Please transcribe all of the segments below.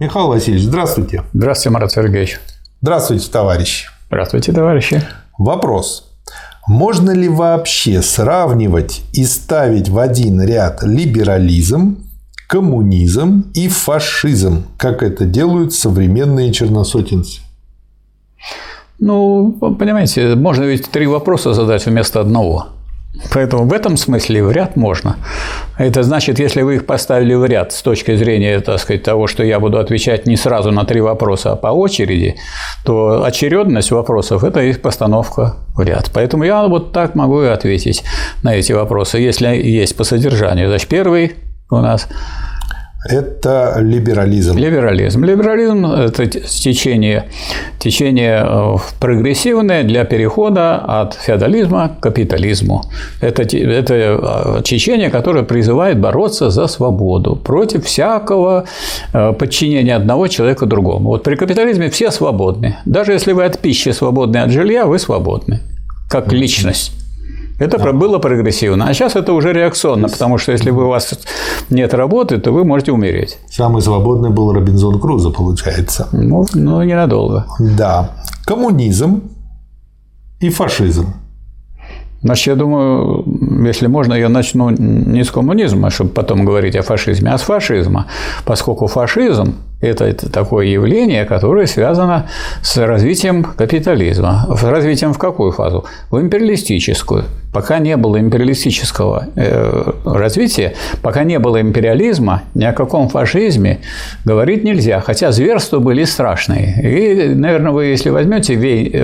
Михаил Васильевич, здравствуйте. Здравствуйте, Марат Сергеевич. Здравствуйте, товарищи. Здравствуйте, товарищи. Вопрос. Можно ли вообще сравнивать и ставить в один ряд либерализм, коммунизм и фашизм, как это делают современные черносотенцы? Ну, понимаете, можно ведь три вопроса задать вместо одного. Поэтому в этом смысле в ряд можно. Это значит, если вы их поставили в ряд с точки зрения, так сказать, того, что я буду отвечать не сразу на три вопроса, а по очереди, то очередность вопросов – это их постановка в ряд. Поэтому я вот так могу и ответить на эти вопросы, если есть по содержанию. Значит, первый у нас это либерализм. Либерализм. Либерализм – это течение, течение э, прогрессивное для перехода от феодализма к капитализму. Это, это э, течение, которое призывает бороться за свободу против всякого э, подчинения одного человека другому. Вот при капитализме все свободны. Даже если вы от пищи свободны от жилья, вы свободны как личность. Это да. было прогрессивно. А сейчас это уже реакционно, потому что если у вас нет работы, то вы можете умереть. Самый свободный был Робинзон Крузо, получается. Ну, ну ненадолго. Да. Коммунизм и фашизм. Значит, я думаю, если можно, я начну не с коммунизма, чтобы потом говорить о фашизме, а с фашизма, поскольку фашизм это такое явление, которое связано с развитием капитализма. С развитием в какую фазу? В империалистическую. Пока не было империалистического э, развития, пока не было империализма, ни о каком фашизме говорить нельзя. Хотя зверства были страшные. И, наверное, вы, если возьмете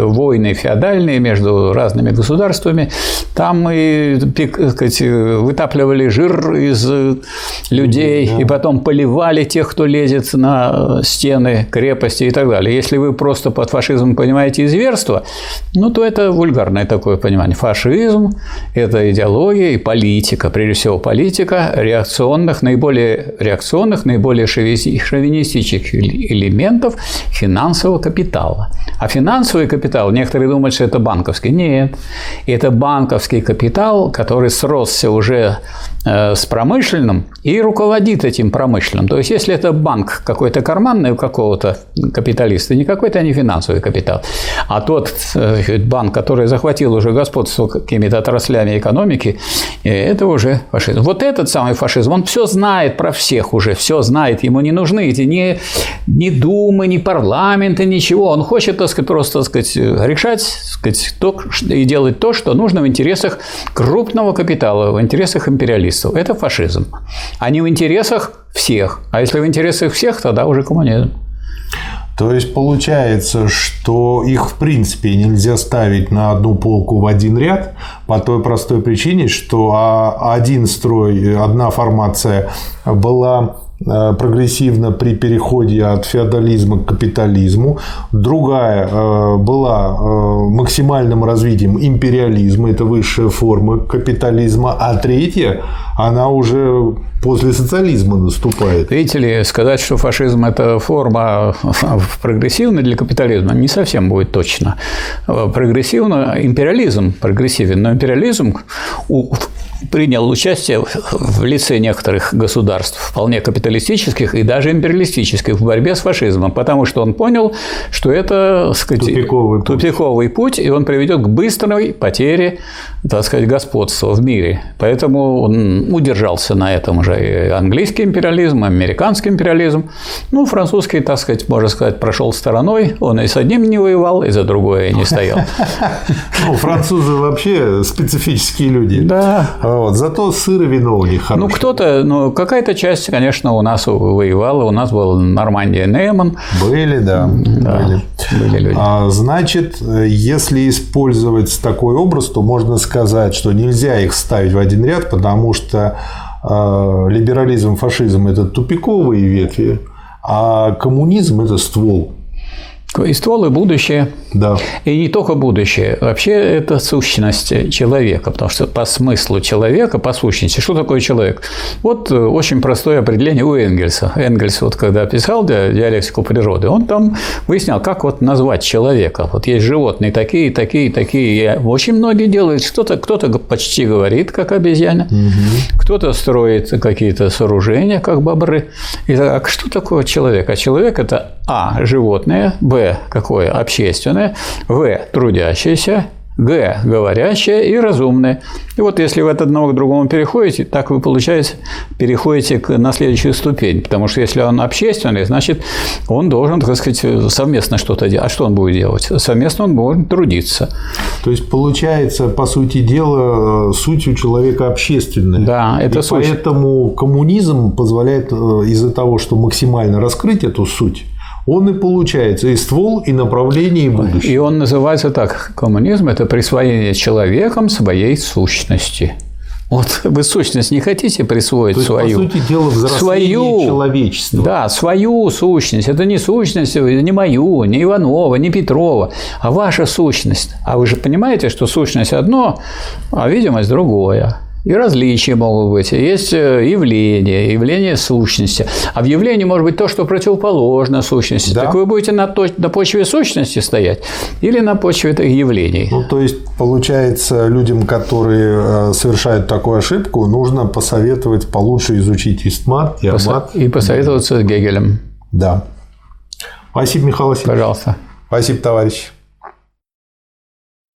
войны феодальные между разными государствами, там и сказать, вытапливали жир из людей, и потом поливали тех, кто лезет на стены, крепости и так далее. Если вы просто под фашизмом понимаете зверство, ну, то это вульгарное такое понимание. Фашизм – это идеология и политика, прежде всего политика реакционных, наиболее реакционных, наиболее шовинистических элементов финансового капитала. А финансовый капитал, некоторые думают, что это банковский. Нет, это банковский капитал, который сросся уже с промышленным и руководит этим промышленным. То есть, если это банк какой-то карманный у какого-то капиталиста, не какой-то, а не финансовый капитал. А тот э, банк, который захватил уже господство какими-то отраслями экономики, э, это уже фашизм. Вот этот самый фашизм, он все знает про всех уже, все знает, ему не нужны эти ни, ни думы, ни парламенты, ничего. Он хочет, так сказать, просто так сказать, решать сказать, то, и делать то, что нужно в интересах крупного капитала, в интересах империалистов. Это фашизм. А не в интересах всех. А если в интересах всех, тогда уже коммунизм. То есть получается, что их в принципе нельзя ставить на одну полку в один ряд по той простой причине, что а, один строй, одна формация была прогрессивно при переходе от феодализма к капитализму. Другая э, была э, максимальным развитием империализма, это высшая форма капитализма. А третья, она уже после социализма наступает. Видите ли, сказать, что фашизм – это форма прогрессивная для капитализма, не совсем будет точно. Прогрессивно, империализм прогрессивен, но империализм принял участие в лице некоторых государств, вполне капиталистических и даже империалистических, в борьбе с фашизмом, потому что он понял, что это сказать, тупиковый, тупиковый путь. путь, и он приведет к быстрой потере так сказать, господства в мире. Поэтому он удержался на этом уже и английский империализм, американский империализм. Ну, французский, так сказать, можно сказать, прошел стороной. Он и с одним не воевал, и за другое не стоял. Ну, французы вообще специфические люди. Да. Вот. Зато сыр и вино у них хорошее. Ну, кто-то, ну, какая-то часть, конечно, у нас воевала. У нас был Нормандия Нейман. Были, да. да были. были люди. А, значит, если использовать такой образ, то можно сказать, сказать, что нельзя их ставить в один ряд, потому что э, либерализм, фашизм – это тупиковые ветви, а коммунизм – это ствол. И ствол, и будущее. Да. И не только будущее. Вообще это сущность человека, потому что по смыслу человека, по сущности, что такое человек? Вот э, очень простое определение у Энгельса. Энгельс, вот когда писал диалектику природы, он там выяснял, как вот назвать человека. Вот есть животные такие, такие, такие. И очень многие делают. Кто-то кто почти говорит, как обезьяна, угу. кто-то строит какие-то сооружения, как бобры. И а что такое человек? А человек – это А – животное, Б – какое? Общественное, В – трудящееся, Г – говорящее и разумное. И вот если вы от одного к другому переходите, так вы, получается, переходите на следующую ступень. Потому что если он общественный, значит, он должен, так сказать, совместно что-то делать. А что он будет делать? Совместно он будет трудиться. То есть, получается, по сути дела, суть у человека общественная. Да, это и суть. Поэтому коммунизм позволяет э, из-за того, что максимально раскрыть эту суть, он и получается и ствол, и направление, и будущее. И он называется так. Коммунизм – это присвоение человеком своей сущности. Вот вы сущность не хотите присвоить То есть, свою? По сути дела, свою, человечества. Да, свою сущность. Это не сущность, не мою, не Иванова, не Петрова, а ваша сущность. А вы же понимаете, что сущность одно, а видимость другое. И различия могут быть. Есть э, явление, явление сущности. А в явлении может быть то, что противоположно сущности. Да. Так вы будете на, то, на почве сущности стоять или на почве этих явлений. Ну, то есть, получается, людям, которые э, совершают такую ошибку, нужно посоветовать получше изучить истмат и абат. И посоветоваться с Гегелем. Да. Спасибо, Михаил Васильевич. Пожалуйста. Спасибо, товарищ.